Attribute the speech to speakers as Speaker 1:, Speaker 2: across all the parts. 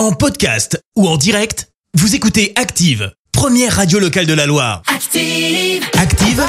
Speaker 1: En podcast ou en direct, vous écoutez Active, première radio locale de la Loire.
Speaker 2: Active.
Speaker 1: Active,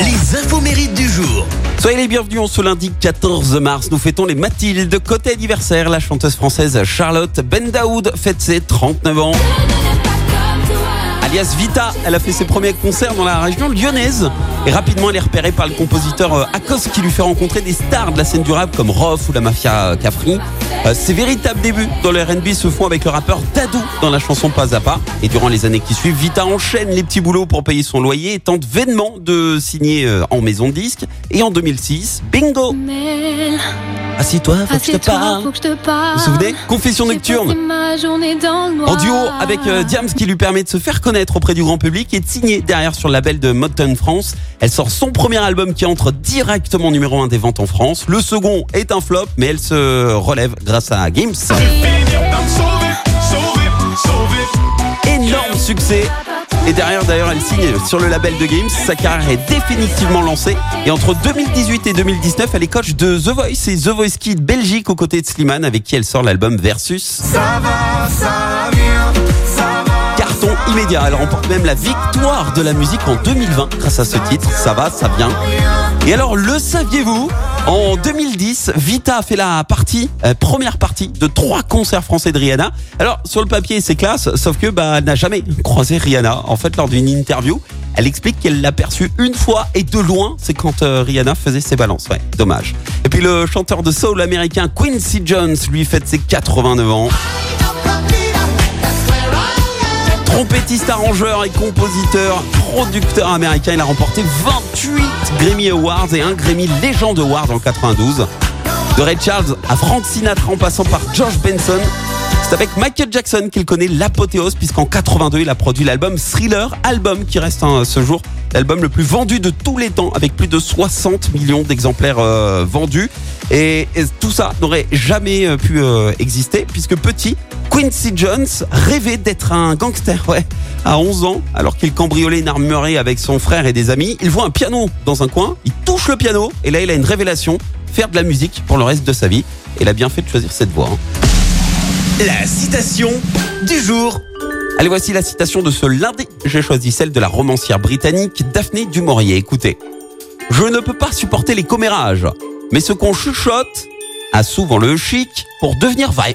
Speaker 1: les infos mérites du jour.
Speaker 3: Soyez les bienvenus, on ce lundi 14 mars, nous fêtons les Mathilde. Côté anniversaire, la chanteuse française Charlotte Bendaoud fête ses 39 ans. Alias Vita, elle a fait ses premiers concerts dans la région lyonnaise. Et rapidement, elle est repérée par le compositeur euh, Akos qui lui fait rencontrer des stars de la scène du rap comme Rof ou la Mafia Capri. Euh, Ses véritables débuts dans le R&B se font avec le rappeur Dadou dans la chanson Pas à Pas. Et durant les années qui suivent, Vita enchaîne les petits boulots pour payer son loyer et tente vainement de signer euh, en maison de disque. Et en 2006, bingo Assis-toi, faut que je te
Speaker 4: assieds-toi,
Speaker 3: parle.
Speaker 4: faut que je te parle.
Speaker 3: Vous vous souvenez Confession nocturne
Speaker 4: passé ma journée dans le noir.
Speaker 3: en duo avec euh, Diams qui lui permet de se faire connaître auprès du grand public et de signer derrière sur le label de Motown France. Elle sort son premier album qui entre directement numéro 1 des ventes en France. Le second est un flop mais elle se relève grâce à Games. Énorme succès. Et derrière d'ailleurs elle signe sur le label de Games. Sa carrière est définitivement lancée. Et entre 2018 et 2019 elle est coach de The Voice et The Voice Kid Belgique aux côtés de Slimane avec qui elle sort l'album Versus. Carton immédiat. Elle remporte même la victoire de la musique en 2020 grâce à ce titre. Ça va, ça vient. Et alors, le saviez-vous? En 2010, Vita a fait la partie, euh, première partie de trois concerts français de Rihanna. Alors, sur le papier, c'est classe, sauf que bah, elle n'a jamais croisé Rihanna. En fait, lors d'une interview, elle explique qu'elle l'a perçue une fois et de loin, c'est quand euh, Rihanna faisait ses balances. Ouais, dommage. Et puis le chanteur de soul américain Quincy Jones lui fête ses 89 ans. Trompettiste, arrangeur et compositeur, producteur américain, il a remporté 28 Grammy Awards et un Grammy Legend Award en 92. De Ray Charles à Frank Sinatra en passant par George Benson. C'est avec Michael Jackson qu'il connaît l'apothéose puisqu'en 82 il a produit l'album Thriller, album qui reste à ce jour l'album le plus vendu de tous les temps avec plus de 60 millions d'exemplaires euh, vendus. Et, et tout ça n'aurait jamais euh, pu euh, exister puisque petit, Quincy Jones rêvait d'être un gangster, ouais. À 11 ans, alors qu'il cambriolait une armurerie avec son frère et des amis, il voit un piano dans un coin, il touche le piano et là il a une révélation, faire de la musique pour le reste de sa vie. Et il a bien fait de choisir cette voie. hein.
Speaker 1: La citation du jour.
Speaker 3: Allez, voici la citation de ce lundi. J'ai choisi celle de la romancière britannique Daphné du Maurier. Écoutez. Je ne peux pas supporter les commérages, mais ce qu'on chuchote a souvent le chic pour devenir vrai.